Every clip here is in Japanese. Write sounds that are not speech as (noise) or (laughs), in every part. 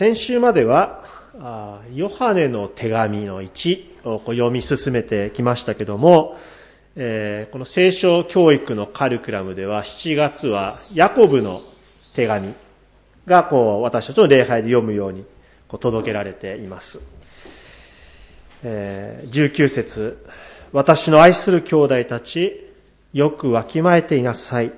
先週までは、ヨハネの手紙の1を読み進めてきましたけども、えこの聖書教育のカリキュラムでは7月はヤコブの手紙がこう私たちの礼拝で読むようにこう届けられています。え19節私の愛する兄弟たち、よくわきまえていなさい。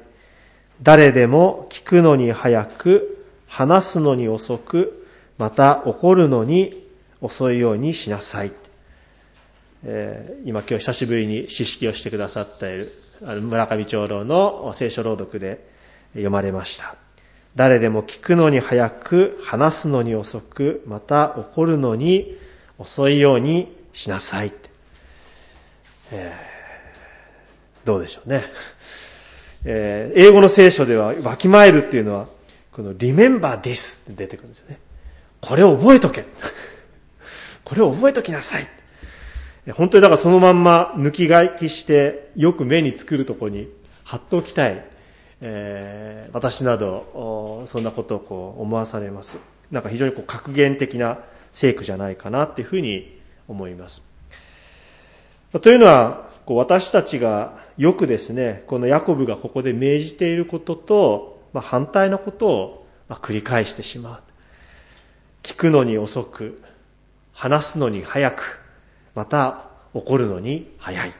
誰でも聞くのに早く、話すのに遅く、また怒るのに遅いようにしなさい。えー、今今日久しぶりに詩式をしてくださっている村上長老の聖書朗読で読まれました。誰でも聞くのに早く、話すのに遅く、また怒るのに遅いようにしなさい。えー、どうでしょうね。えー、英語の聖書では、わきまえるっていうのは、この remember this って出てくるんですよね。これを覚えとけ。(laughs) これを覚えときなさい。本当にだからそのまんま抜き書きして、よく目に作るとこに貼っておきたい。えー、私など、そんなことをこう思わされます。なんか非常にこう格言的な聖句じゃないかなっていうふうに思います。というのは、こう私たちがよくですね、このヤコブがここで命じていることと、まあ、反対のことを、繰り返してしまう。聞くのに遅く、話すのに早く、また怒るのに早い。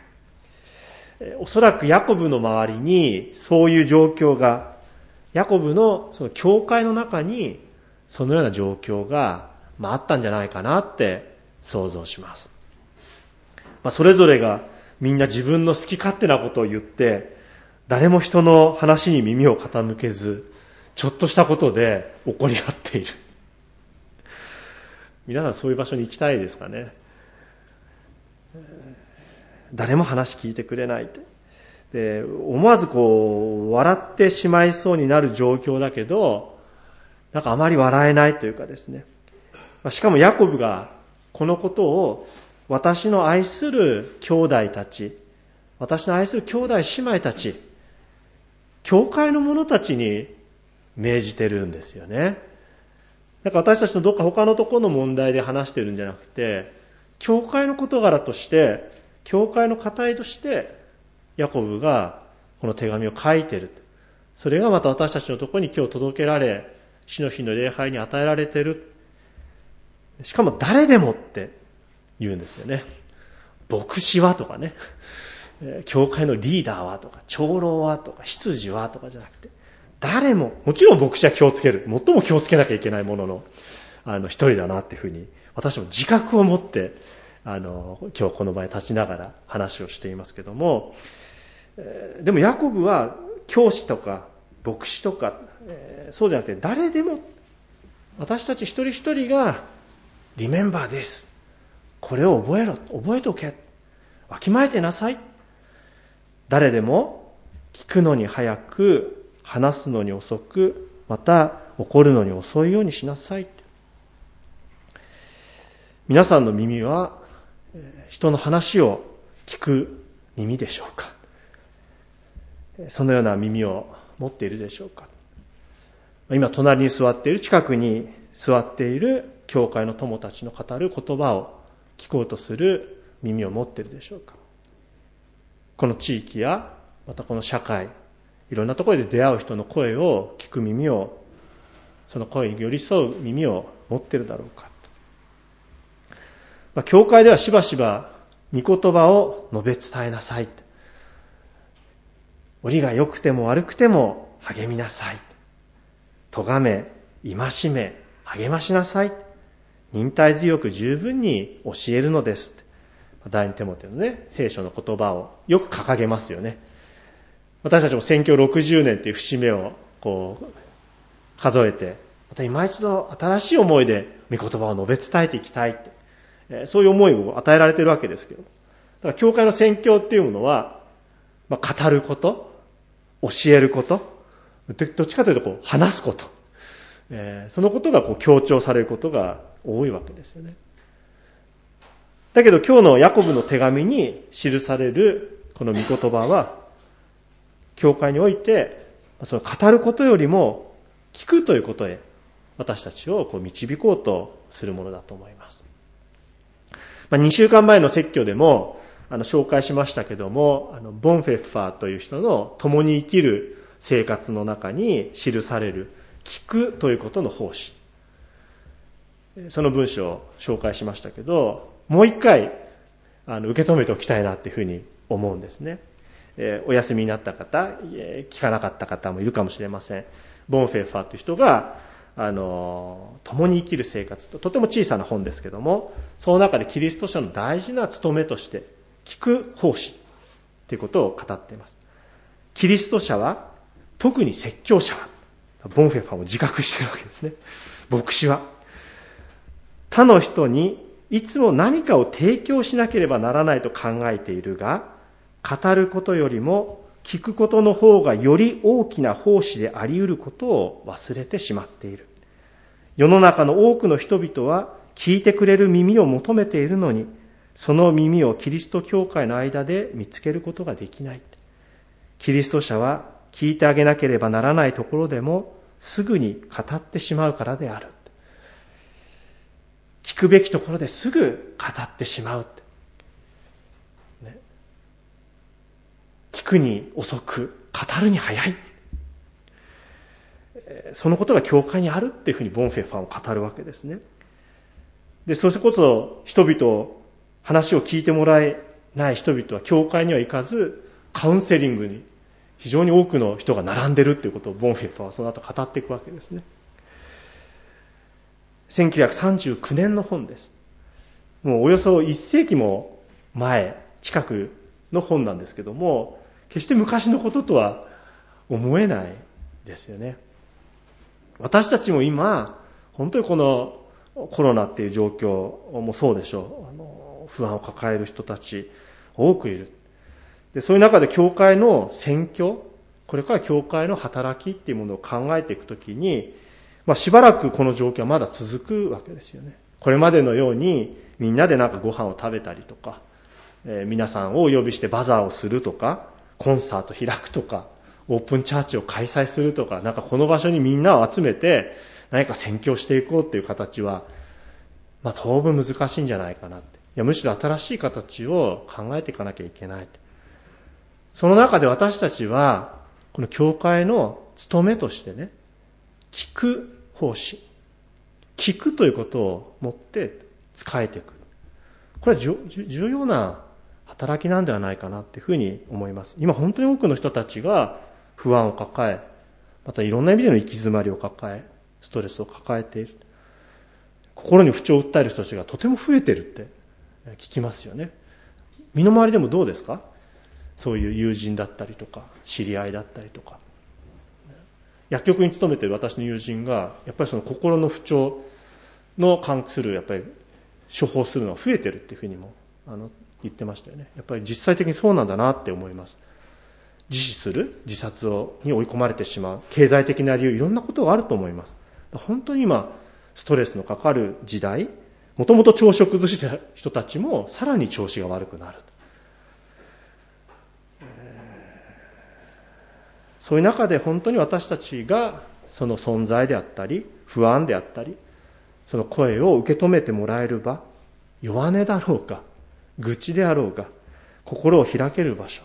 おそらくヤコブの周りにそういう状況が、ヤコブのその教会の中にそのような状況が、まあ、あったんじゃないかなって想像します。まあ、それぞれがみんな自分の好き勝手なことを言って、誰も人の話に耳を傾けず、ちょっとしたことで怒り合っている。皆さんそういう場所に行きたいですかね。誰も話聞いてくれないで思わずこう笑ってしまいそうになる状況だけどなんかあまり笑えないというかですね。しかもヤコブがこのことを私の愛する兄弟たち私の愛する兄弟姉妹たち教会の者たちに命じてるんですよね。なんか私たちのどっか他のところの問題で話してるんじゃなくて教会の事柄として教会の課題としてヤコブがこの手紙を書いてる。それがまた私たちのところに今日届けられ死の日の礼拝に与えられてる。しかも誰でもって言うんですよね。牧師はとかね。教会のリーダーはとか長老はとか執事はとかじゃなくて。誰ももちろん牧師は気をつける。最も気をつけなきゃいけないもののあの一人だなっていうふうに私も自覚を持ってあの今日この場に立ちながら話をしていますけどもでもヤコブは教師とか牧師とかそうじゃなくて誰でも私たち一人一人がリメンバーです。これを覚えろ。覚えておけ。わきまえてなさい。誰でも聞くのに早く話すのに遅くまた怒るのに遅いようにしなさい。皆さんの耳は人の話を聞く耳でしょうか。そのような耳を持っているでしょうか。今隣に座っている近くに座っている教会の友達の語る言葉を聞こうとする耳を持っているでしょうか。この地域やまたこの社会いろんなところで出会う人の声を聞く耳をその声に寄り添う耳を持ってるだろうかまあ、教会ではしばしば御言葉を述べ伝えなさい。折が良くても悪くても励みなさい。咎め、戒め、励ましなさい。忍耐強く十分に教えるのです。第二手モテのね、聖書の言葉をよく掲げますよね。私たちも宣教60年っていう節目をこう数えて、また今一度新しい思いで御言葉を述べ伝えていきたいってそういう思いを与えられてるわけですけど。だから教会の宣教っていうものは、まあ、語ること、教えること、どっちかというとこう話すこと、えー、そのことがこう強調されることが多いわけですよね。だけど今日のヤコブの手紙に記されるこの御言葉は、教会において、その語ることよりも聞くということへ私たちをこう導こうとするものだと思います。まあ、2週間前の説教でもあの紹介しましたけども、あのボンフェッファーという人の共に生きる生活の中に記される聞くということの奉仕。その文章を紹介しましたけど、もう一回あの受け止めておきたいなっていうふうに思うんですね。えー、お休みになった方、えー、聞かなかった方もいるかもしれません。ボンフェッファーという人が、あの、共に生きる生活と、とても小さな本ですけども、その中でキリスト者の大事な務めとして、聞く奉仕ということを語っています。キリスト者は、特に説教者は、ボンフェファーも自覚しているわけですね。牧師は。他の人にいつも何かを提供しなければならないと考えているが、語ることよりも聞くことの方がより大きな奉仕であり得ることを忘れてしまっている。世の中の多くの人々は聞いてくれる耳を求めているのに、その耳をキリスト教会の間で見つけることができない。キリスト者は聞いてあげなければならないところでもすぐに語ってしまうからである。聞くべきところですぐ語ってしまう。聞くに遅く、語るに早い。そのことが教会にあるっていうふうにボンフェファンを語るわけですね。で、それこそ人々、話を聞いてもらえない人々は教会には行かず、カウンセリングに非常に多くの人が並んでるっていうことをボンフェファンはその後語っていくわけですね。1939年の本です。もうおよそ1世紀も前、近くの本なんですけども、決して昔のこととは思えないですよね。私たちも今、本当にこのコロナっていう状況もそうでしょう。あの不安を抱える人たち多くいる。でそういう中で教会の選挙、これから教会の働きっていうものを考えていくときに、まあ、しばらくこの状況はまだ続くわけですよね。これまでのようにみんなでなんかご飯を食べたりとか、えー、皆さんをお呼びしてバザーをするとか、コンサート開くとか、オープンチャーチを開催するとか、なんかこの場所にみんなを集めて何か宣教していこうっていう形は、まあ当分難しいんじゃないかなって。いや、むしろ新しい形を考えていかなきゃいけないその中で私たちは、この教会の務めとしてね、聞く奉仕聞くということを持って使えていく。これは重要な働きなんではないかなっていうふうに思います。今本当に多くの人たちが不安を抱えまたいろんな意味での行き詰まりを抱えストレスを抱えている。心に不調を訴える人たちがとても増えてるって聞きますよね。身の回りでもどうですか？そういう友人だったりとか知り合いだったりとか。薬局に勤めてる私の友人がやっぱりその心の不調の関するやっぱり処方するのは増えてるっていうふうにもあの言ってましたよね。やっぱり実際的にそうなんだなって思います。自死する？自殺をに追い込まれてしまう？経済的な理由？いろんなことがあると思います。本当に今ストレスのかかる時代？もともと調子を崩した人たちもさらに調子が悪くなるそういう中で本当に私たちがその存在であったり不安であったりその声を受け止めてもらえる場？弱音だろうか？愚痴であろうが心を開ける場所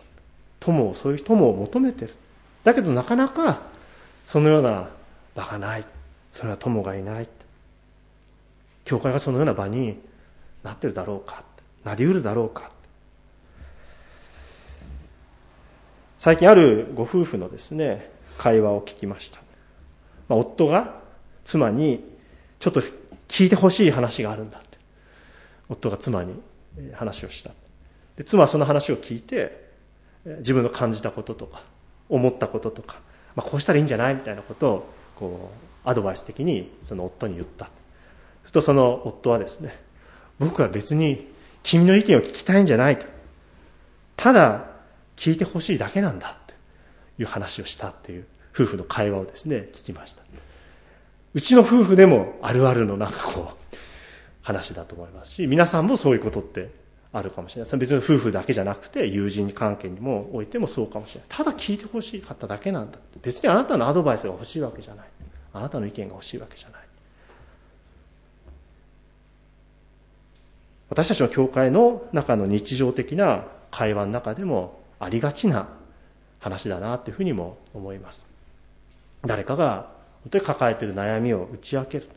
友をそういう友を求めてる。だけどなかなかそのような場がない。それは友がいない。教会がそのような場になってるだろうか。なりうるだろうか。最近あるご夫婦のですね、会話を聞きました。まあ、夫が妻に、ちょっと聞いてほしい話があるんだって。夫が妻に話をした。で妻はその話を聞いて、自分の感じたこととか、思ったこととか、まあ、こうしたらいいんじゃない？みたいなことを、こう、アドバイス的にその夫に言った。するとその夫はですね、僕は別に君の意見を聞きたいんじゃないと。ただ、聞いてほしいだけなんだっていう話をしたっていう夫婦の会話をですね、聞きました。うちの夫婦でもあるあるのなんかこう、話だと思いますし皆さんもそういうことってあるかもしれない。別に夫婦だけじゃなくて友人関係にもおいてもそうかもしれない。ただ聞いてほしかっただけなんだ別にあなたのアドバイスが欲しいわけじゃない。あなたの意見が欲しいわけじゃない。私たちの教会の中の日常的な会話の中でもありがちな話だなというふうにも思います。誰かが本当に抱えている悩みを打ち明ける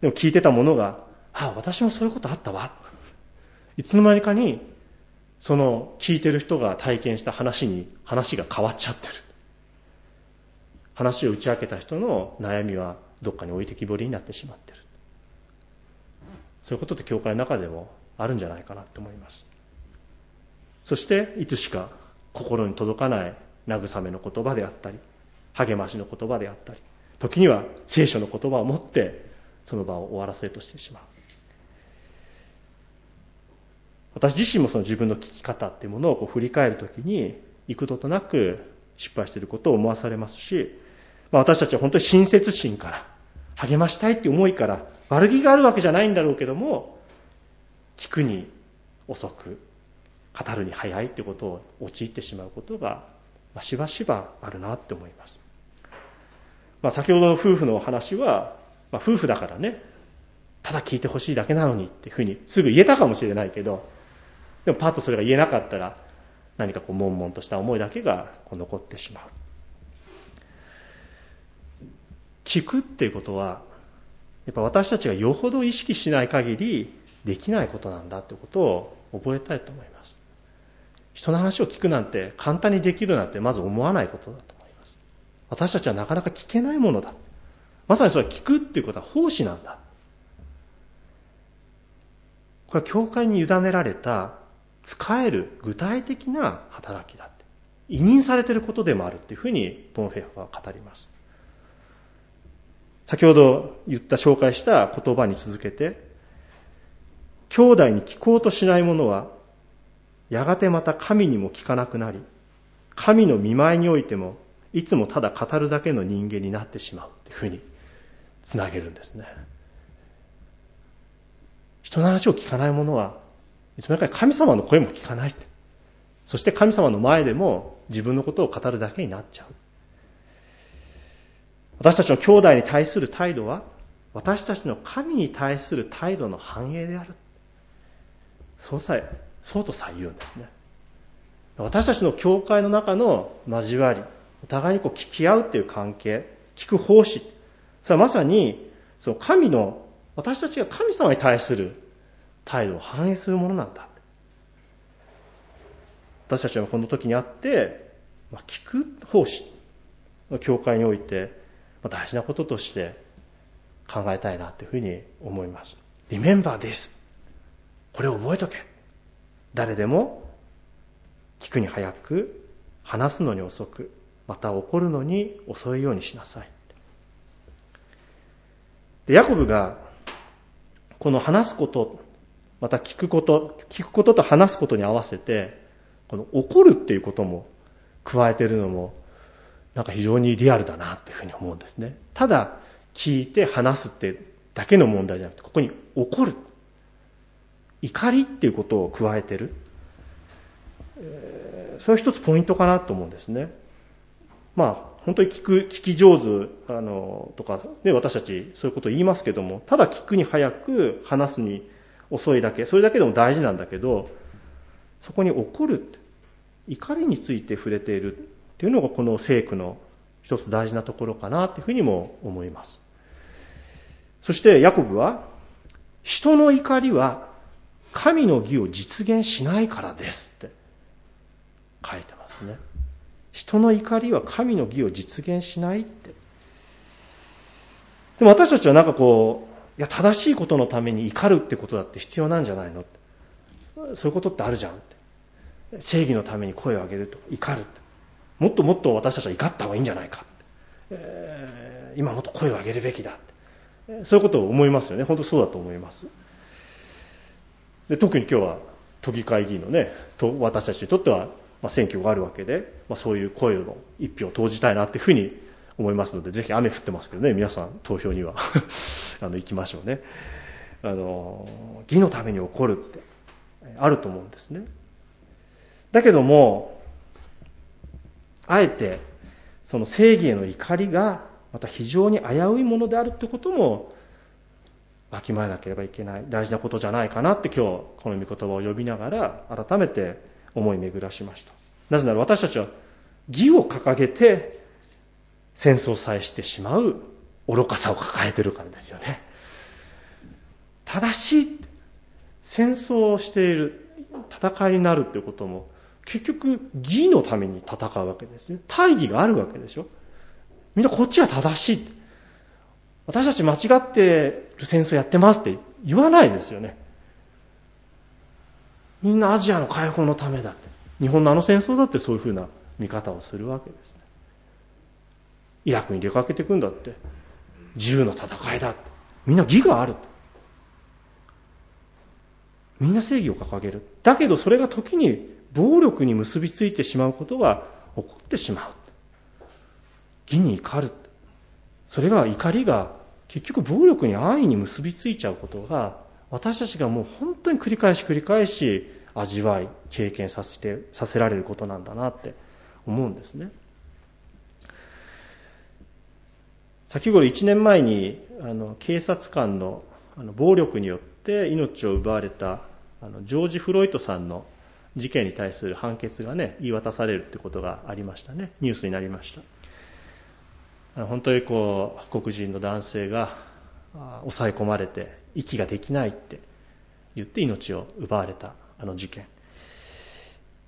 でも聞いてたものが「ああ私もそういうことあったわ」いつの間にかにその聞いてる人が体験した話に話が変わっちゃってる。話を打ち明けた人の悩みはどっかに置いてきぼりになってしまってる。そういうことって教会の中でもあるんじゃないかなと思います。そしていつしか心に届かない慰めの言葉であったり励ましの言葉であったり時には聖書の言葉を持ってその場を終わらせようとしてしまう。私自身もその自分の聞き方っていうものをこう振り返るときに幾度となく失敗していることを思わされますし、まあ、私たちは本当に親切心から励ましたいっていう思いから悪気があるわけじゃないんだろうけども聞くに遅く語るに早いってことを陥ってしまうことが、まあ、しばしばあるなって思います、まあ、先ほどの夫婦のお話は、まあ、夫婦だからね。ただ聞いてほしいだけなのにっていうふうにすぐ言えたかもしれないけどでもパッとそれが言えなかったら何かこう悶々とした思いだけがこう残ってしまう。聞くっていうことはやっぱ私たちがよほど意識しない限りできないことなんだってことを覚えたいと思います。人の話を聞くなんて簡単にできるなんてまず思わないことだと思います。私たちはなかなか聞けないものだ。まさにそれは聞くっていうことは奉仕なんだ。これは教会に委ねられた使える具体的な働きだって委任されてることでもあるっていうふうにボンフェフは語ります。先ほど言った紹介した言葉に続けて兄弟に聞こうとしない者はやがてまた神にも聞かなくなり神の見舞いにおいてもいつもただ語るだけの人間になってしまうっていうふうにつなげるんですね。人の話を聞かない者はいつもやっぱり神様の声も聞かない。そして神様の前でも自分のことを語るだけになっちゃう。私たちの兄弟に対する態度は私たちの神に対する態度の反映である。そうさえそうとさえ言うんですね。私たちの教会の中の交わりお互いにこう聞き合うっていう関係聞く奉仕それはまさにその神の私たちが神様に対する態度を反映するものなんだ。私たちはこの時にあって、まあ、聞く奉仕の教会において、まあ、大事なこととして考えたいなというふうに思います。Remember this これを覚えとけ。誰でも聞くに早く話すのに遅くまた怒るのに遅いようにしなさい。でヤコブがこの話すことまた聞くこと聞くことと話すことに合わせてこの怒るっていうことも加えてるのもなんか非常にリアルだなっていうふうに思うんですね。ただ聞いて話すってだけの問題じゃなくてここに怒る。怒りっていうことを加えてる、えー、それ一つポイントかなと思うんですね。まあ本当に聞く、聞き上手、あの、とか、ね、私たちそういうことを言いますけども、ただ聞くに早く話すに遅いだけ、それだけでも大事なんだけど、そこに怒る、怒りについて触れているっていうのがこの聖句の一つ大事なところかなというふうにも思います。そしてヤコブは、人の怒りは神の義を実現しないからですって書いてますね。人の怒りは神の義を実現しないって。でも私たちはなんかこう、いや、正しいことのために怒るってことだって必要なんじゃないの？そういうことってあるじゃんって。正義のために声を上げると怒るもっともっと私たちは怒った方がいいんじゃないかって、えー、今もっと声を上げるべきだって。そういうことを思いますよね。本当そうだと思います。で特に今日は都議会議員のねと私たちにとってはまあ、選挙があるわけで、まあ、そういう声の一票を投じたいなというふうに思いますのでぜひ雨降ってますけどね皆さん投票には (laughs) あの行きましょうね。あの義のために起こるってあると思うんですね。だけどもあえてその正義への怒りがまた非常に危ういものであるってこともわきまえなければいけない大事なことじゃないかなって今日この御言葉を呼びながら改めて思い巡らしました。なぜなら私たちは義を掲げて戦争さえしてしまう愚かさを抱えてるからですよね。正しい戦争をしている戦いになるっていうことも結局義のために戦うわけですよ。大義があるわけでしょ。みんなこっちが正しい。私たち間違ってる戦争やってますって言わないですよね。みんなアジアの解放のためだって。日本のあの戦争だってそういうふうな見方をするわけですね。イラクに出かけていくんだって。自由の戦いだって。みんな義があるみんな正義を掲げる。だけどそれが時に暴力に結びついてしまうことが起こってしまう義に怒るそれが怒りが結局暴力に安易に結びついちゃうことが私たちがもう本当に繰り返し繰り返し味わい経験させてさせられることなんだなって思うんですね。先頃1年前にあの警察官のあの暴力によって命を奪われたあのジョージ・フロイトさんの事件に対する判決がね言い渡されるってことがありましたね。ニュースになりました。本当にこう黒人の男性が抑え込まれて息ができないって言って命を奪われたあの事件。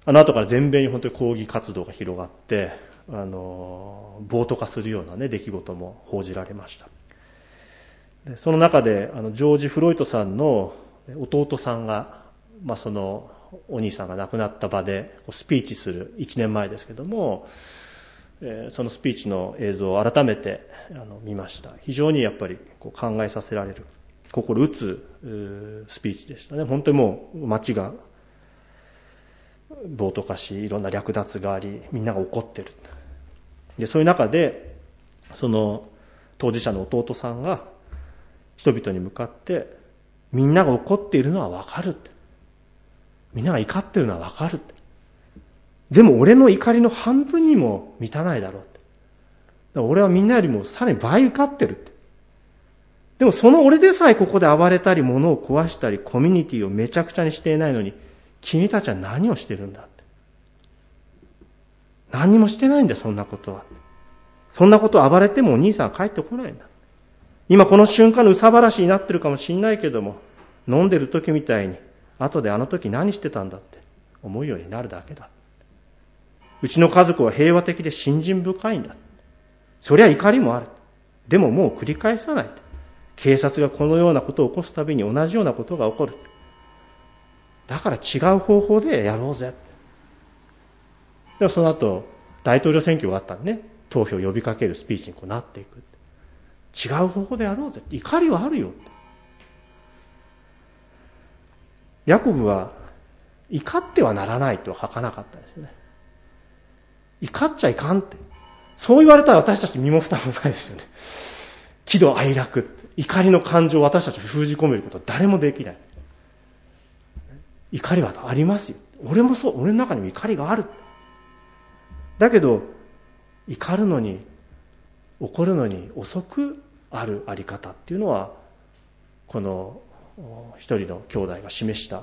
あの後から全米に本当に抗議活動が広がってあの暴徒化するような、ね、出来事も報じられました。でその中であのジョージ・フロイトさんの弟さんが、まあ、そのお兄さんが亡くなった場でスピーチする1年前ですけども、そのスピーチの映像を改めてあの見ました。非常にやっぱりこう考えさせられる心打つスピーチでしたね。本当にもう街が暴徒化しいろんな略奪がありみんなが怒ってる。でそういう中でその当事者の弟さんが人々に向かってみんなが怒っているのはわかるみんなが怒ってるのはわかるって。でも俺の怒りの半分にも満たないだろうって。俺はみんなよりもさらに倍怒ってるって。でもその俺でさえここで暴れたり物を壊したりコミュニティをめちゃくちゃにしていないのに君たちは何をしてるんだって。何にもしてないんだよ、そんなことは。そんなこと暴れてもお兄さんは帰ってこないんだ。今この瞬間の憂さ晴らしになってるかもしんないけども、飲んでる時みたいに後であの時何してたんだって思うようになるだけだ。うちの家族は平和的で信心深いんだ。そりゃ怒りもある。でももう繰り返さない。警察がこのようなことを起こすたびに同じようなことが起こる。だから違う方法でやろうぜ。でもその後、大統領選挙があったんでね、投票を呼びかけるスピーチにこうなっていく。違う方法でやろうぜ。怒りはあるよ。ヤコブは怒ってはならないとは書かなかったですね。怒っちゃいかんって。そう言われたら私たち身も蓋もないですよね。喜怒哀楽、怒りの感情を私たち封じ込めることは誰もできない。怒りはありますよ。俺もそう、俺の中にも怒りがある。だけど、怒るのに、怒るのに遅くあるあり方っていうのは、この一人の兄弟が示した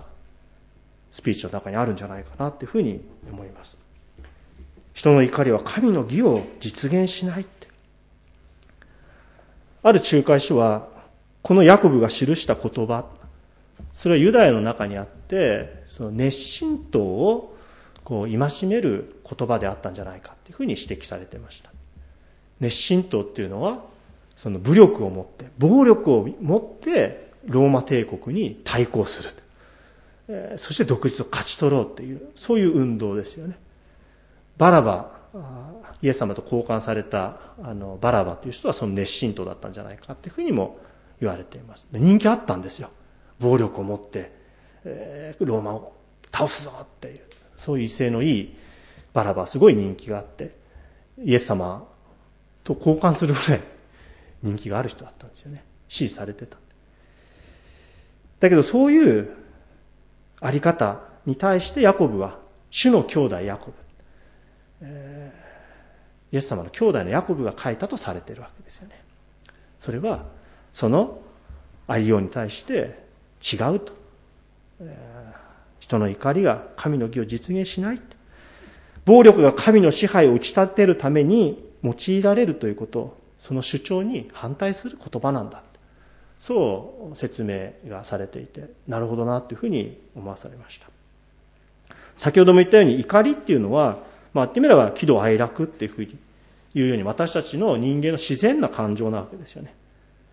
スピーチの中にあるんじゃないかなっていうふうに思います人の怒りは神の義を実現しないって。ある仲介書はこのヤコブが記した言葉それはユダヤの中にあってその熱心党をこう戒める言葉であったんじゃないかっていうふうに指摘されてました。熱心党っていうのはその武力を持って暴力を持ってローマ帝国に対抗する、そして独立を勝ち取ろうっていうそういう運動ですよね。バラバイエス様と交換されたあのバラバという人はその熱心党だったんじゃないかっていうふうにも言われています。人気あったんですよ。暴力を持って、えー、ローマを倒すぞっていうそういう威勢のいいバラバすごい人気があってイエス様と交換するぐらい (laughs) 人気がある人だったんですよね。支持されてた。だけどそういうあり方に対してヤコブは主の兄弟ヤコブ、えー、イエス様の兄弟のヤコブが書いたとされているわけですよねそれはそのありように対して違うと。人の怒りが神の義を実現しない。暴力が神の支配を打ち立てるために用いられるということ、その主張に反対する言葉なんだ。そう説明がされていて、なるほどなというふうに思わされました。先ほども言ったように怒りっていうのは、まあ、言ってみれば喜怒哀楽っていうふうに言うように私たちの人間の自然な感情なわけですよね。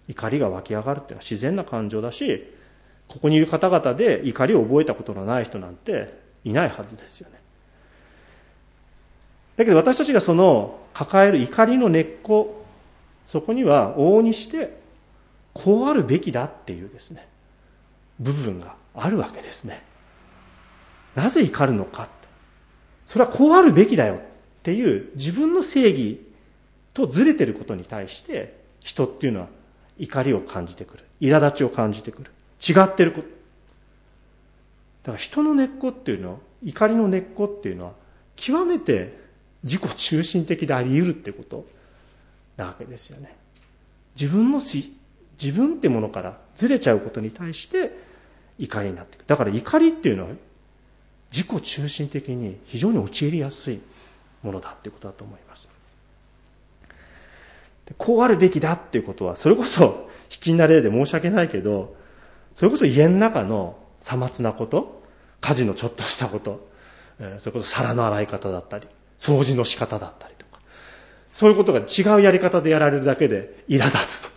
怒りが湧き上がるっていうのは自然な感情だし、ここにいる方々で怒りを覚えたことのない人なんていないはずですよね。だけど私たちがその抱える怒りの根っこ、そこには往々にしてこうあるべきだっていうですね、部分があるわけですね。なぜ怒るのか。それはこうあるべきだよっていう自分の正義とずれてることに対して人っていうのは怒りを感じてくる。苛立ちを感じてくる。違ってること。だから人の根っこっていうのは、怒りの根っこっていうのは、極めて自己中心的であり得るってことなわけですよね。自分のし、自分ってものからずれちゃうことに対して怒りになっていく。だから怒りっていうのは自己中心的に非常に陥りやすいものだっていうことだと思います。こうあるべきだっていうことは、それこそ、(laughs) 引きな例で申し訳ないけど、それこそ家の中のさまつなこと、家事のちょっとしたこと、それこそ皿の洗い方だったり、掃除の仕方だったりとか、そういうことが違うやり方でやられるだけで苛立つ。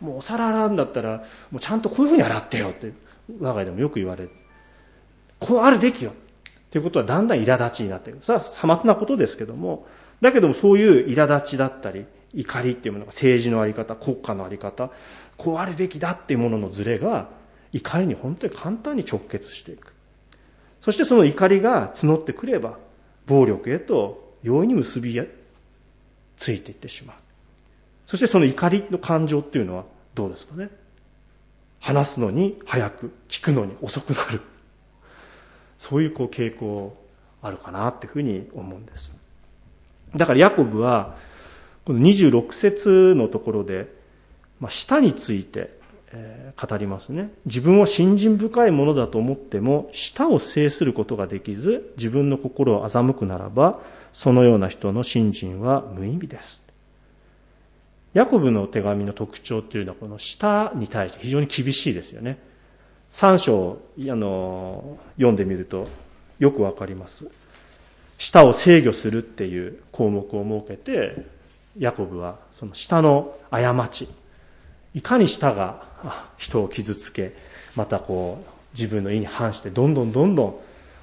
もうお皿洗うんだったら、もうちゃんとこういうふうに洗ってよって、我が家でもよく言われる。こうあるべきよ。っていうことはだんだん苛立ちになっていく。それはさまつなことですけども、だけどもそういう苛立ちだったり、怒りっていうものが政治のあり方、国家のあり方、こうあるべきだっていうもののズレが、怒りに本当に簡単に直結していく。そしてその怒りが募ってくれば、暴力へと容易に結びついていってしまう。そしてその怒りの感情っていうのはどうですかね話すのに早く、聞くのに遅くなる。そういうこう傾向あるかなっていうふうに思うんです。だからヤコブは、この26節のところで、まあ、舌について、えー、語りますね。自分は信心深いものだと思っても、舌を制することができず、自分の心を欺くならば、そのような人の信心は無意味です。ヤコブの手紙の特徴っていうのは、この舌に対して非常に厳しいですよね。3章、あの、読んでみるとよくわかります。舌を制御するっていう項目を設けて、ヤコブはその舌の過ち、いかに舌が人を傷つけ、またこう、自分の意に反してどんどんどんどん、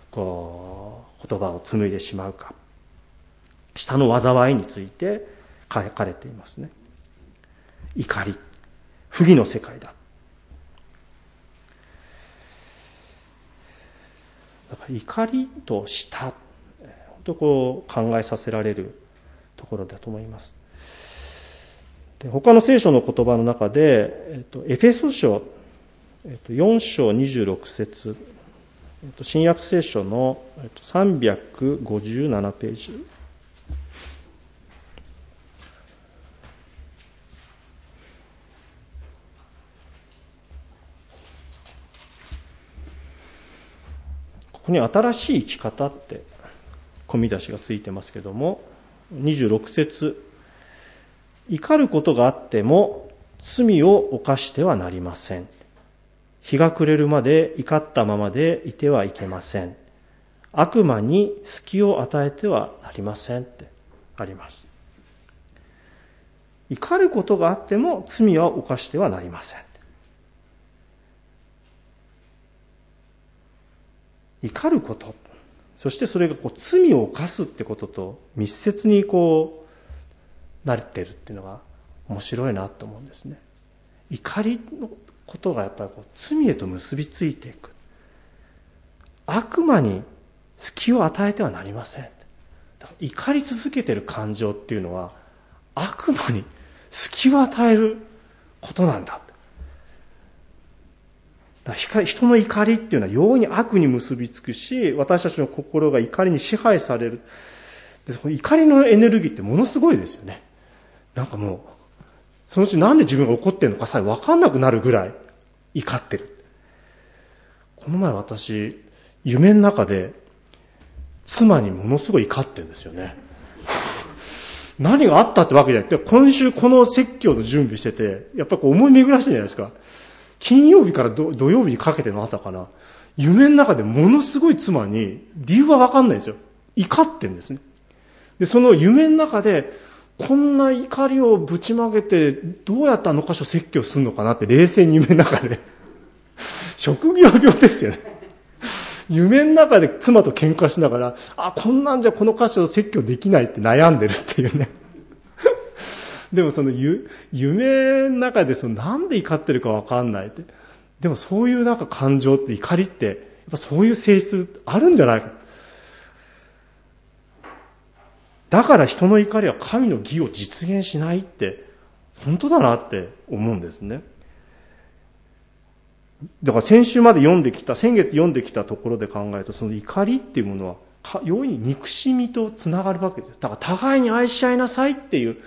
こう、言葉を紡いでしまうか。舌の災いについて書かれていますね。怒り、不義の世界だ。だか怒りとした、本当こう考えさせられるところだと思います。で他の聖書の言葉の中で、えっと、エフェソ書、えっと、4章26節、えっと、新約聖書の、えっと、357ページ。ここに新しい生き方って込み出しがついてますけども26節怒ることがあっても罪を犯してはなりません。日が暮れるまで怒ったままでいてはいけません。悪魔に隙を与えてはなりませんってあります。怒ることがあっても罪は犯してはなりません。怒ること、そしてそれがこう罪を犯すってことと密接にこう慣れてるっていうのが面白いなと思うんですね。怒りのことがやっぱりこう罪へと結びついていく。悪魔に隙を与えてはなりません。怒り続けてる感情っていうのは悪魔に隙を与えることなんだ。人の怒りっていうのは容易に悪に結びつくし私たちの心が怒りに支配される怒りのエネルギーってものすごいですよねなんかもう、そのうちなんで自分が怒ってるのかさえ分かんなくなるぐらい怒ってる。この前私、夢の中で、妻にものすごい怒ってるんですよね。(laughs) 何があったってわけじゃなくて、今週この説教の準備してて、やっぱこう思い巡らしてじゃないですか。金曜日から土曜日にかけての朝かな。夢の中でものすごい妻に、理由はわかんないんですよ。怒ってんですね。で、その夢の中で、こんな怒りをぶちまけて、どうやってあの箇所説教するのかなって冷静に夢の中で。(laughs) 職業病ですよね。夢の中で妻と喧嘩しながら、あ、こんなんじゃこの箇所説教できないって悩んでるっていうね。(laughs) でもその夢の中でそのなんで怒ってるかわかんないって。でもそういうなんか感情って怒りって、やっぱそういう性質あるんじゃないか。だから人の怒りは神の義を実現しないって、本当だなって思うんですね。だから先週まで読んできた、先月読んできたところで考えると、その怒りっていうものは、容易に憎しみとつながるわけです。だから互いに愛し合いなさいっていう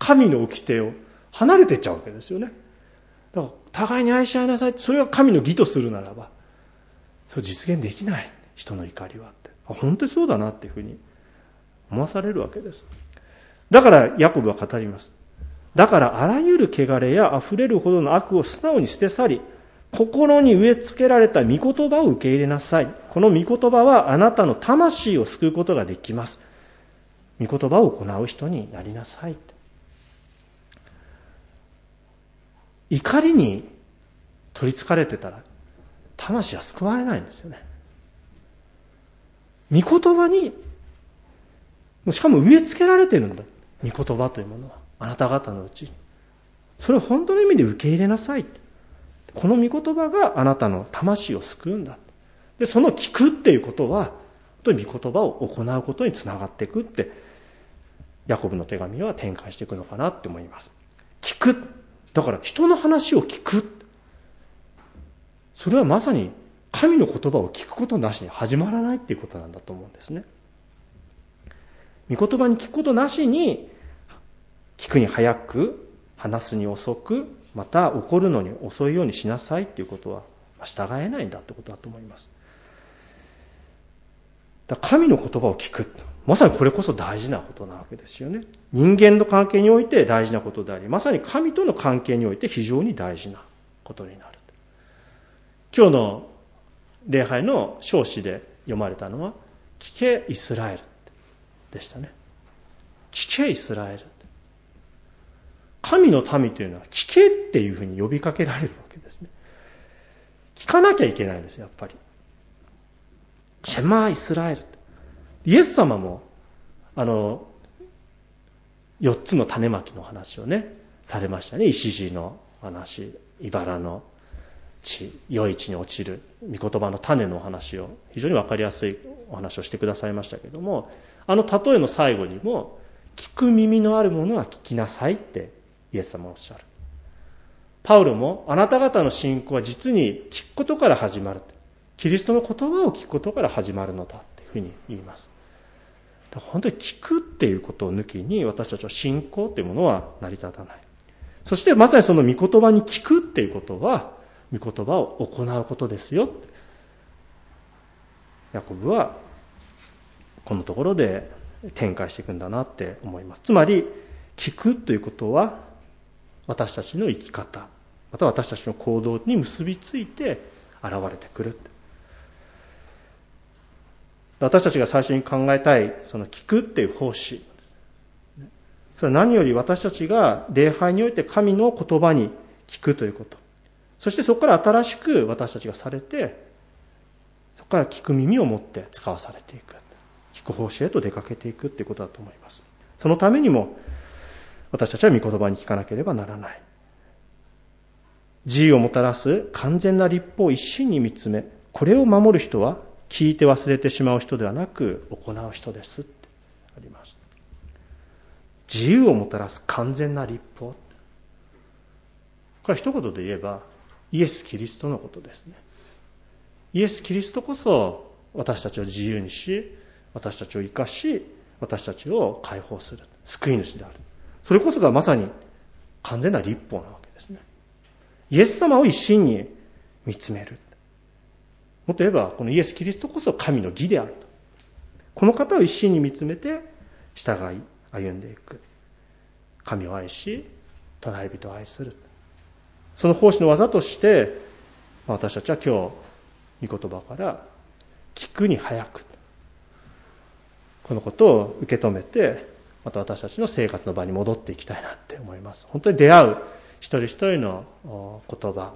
神の掟を離れてっちゃうわけですよね。だから互いに愛し合いなさいそれは神の義とするならば、それ実現できない。人の怒りはって。本当にそうだなっていうふうに思わされるわけです。だからヤコブは語ります。だからあらゆる汚れや溢れるほどの悪を素直に捨て去り、心に植え付けられた御言葉を受け入れなさい。この御言葉はあなたの魂を救うことができます。御言葉を行う人になりなさい。怒りに取りつかれてたら、魂は救われないんですよね。御言葉に、しかも植え付けられてるんだ。御言葉というものは。あなた方のうちに。それを本当の意味で受け入れなさい。この御言葉があなたの魂を救うんだ。で、その聞くっていうことは、本当に御言葉を行うことにつながっていくって、ヤコブの手紙は展開していくのかなって思います。聞く。だから人の話を聞く。それはまさに神の言葉を聞くことなしに始まらないっていうことなんだと思うんですね。御言葉に聞くことなしに、聞くに早く、話すに遅く、また怒るのに遅いようにしなさいっていうことは従えないんだってことだと思います。だ神の言葉を聞く。まさにこれこそ大事なことなわけですよね。人間の関係において大事なことであり、まさに神との関係において非常に大事なことになる。今日の礼拝の彰子で読まれたのは、聞けイスラエルでしたね。聞けイスラエル。神の民というのは聞けっていうふうに呼びかけられるわけですね。聞かなきゃいけないんですやっぱり。シェマイスラエル。イエス様も、あの、四つの種まきの話をね、されましたね。石地の話、茨の地、良い地に落ちる、御言葉の種のお話を、非常にわかりやすいお話をしてくださいましたけれども、あの例えの最後にも、聞く耳のあるものは聞きなさいってイエス様はおっしゃる。パウロもあなた方の信仰は実に聞くことから始まる。キリストの言葉を聞くことから始まるのだふうに言います。本当に聞くっていうことを抜きに私たちは信仰っていうものは成り立たない。そしてまさにその御言葉に聞くっていうことは、御言葉を行うことですよ。ヤコブはこのところで展開していくんだなって思います。つまり、聞くということは私たちの生き方また私たちの行動に結びついて現れてくる私たちが最初に考えたいその聞くっていう奉仕。それは何より私たちが礼拝において神の言葉に聞くということ。そしてそこから新しく私たちがされてそこから聞く耳を持って使わされていく。聞く奉仕へと出かけていくっていうことだと思います。そのためにも私たちは御言葉に聞かなければならない。自由をもたらす完全な立法を一心に見つめ、これを守る人は聞いて忘れてしまう人ではなく行う人ですってあります。自由をもたらす完全な立法。これは一言で言えばイエス・キリストのことですね。イエス・キリストこそ私たちを自由にし、私たちを生かし、私たちを解放する。救い主である。それこそがまさに完全な立法なわけですね。イエス様を一心に見つめるもっと言えばこのイエス・キリストこそ神の義であると。この方を一心に見つめて従い歩んでいく。神を愛し隣人を愛する。その奉仕の技として私たちは今日御言葉から聞くに早く。このことを受け止めてまた私たちの生活の場に戻っていきたいなって思います。本当に出会う一人一人の言葉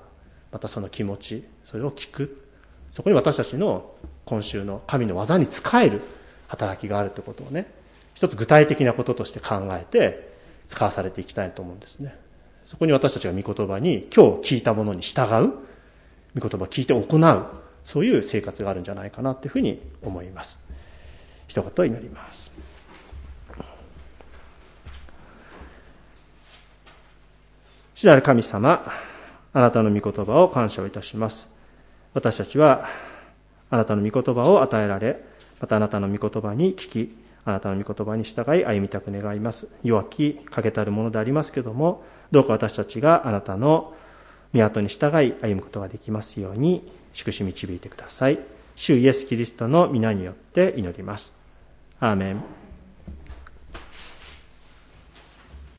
またその気持ちそれを聞く。そこに私たちの今週の神の技に仕える働きがあるということをね一つ具体的なこととして考えて使わされていきたいと思うんですね。そこに私たちが御言葉に今日聞いたものに従う御言葉を聞いて行うそういう生活があるんじゃないかなというふうに思います。一言祈ります。主である神様あなたの御言葉を感謝をいたします。私たちはあなたの御言葉を与えられまたあなたの御言葉に聞きあなたの御言葉に従い歩みたく願います。弱き欠けたるものでありますけどもどうか私たちがあなたの港に従い歩むことができますように祝し導いてください。主イエス・キリストの皆によって祈ります。アーメン。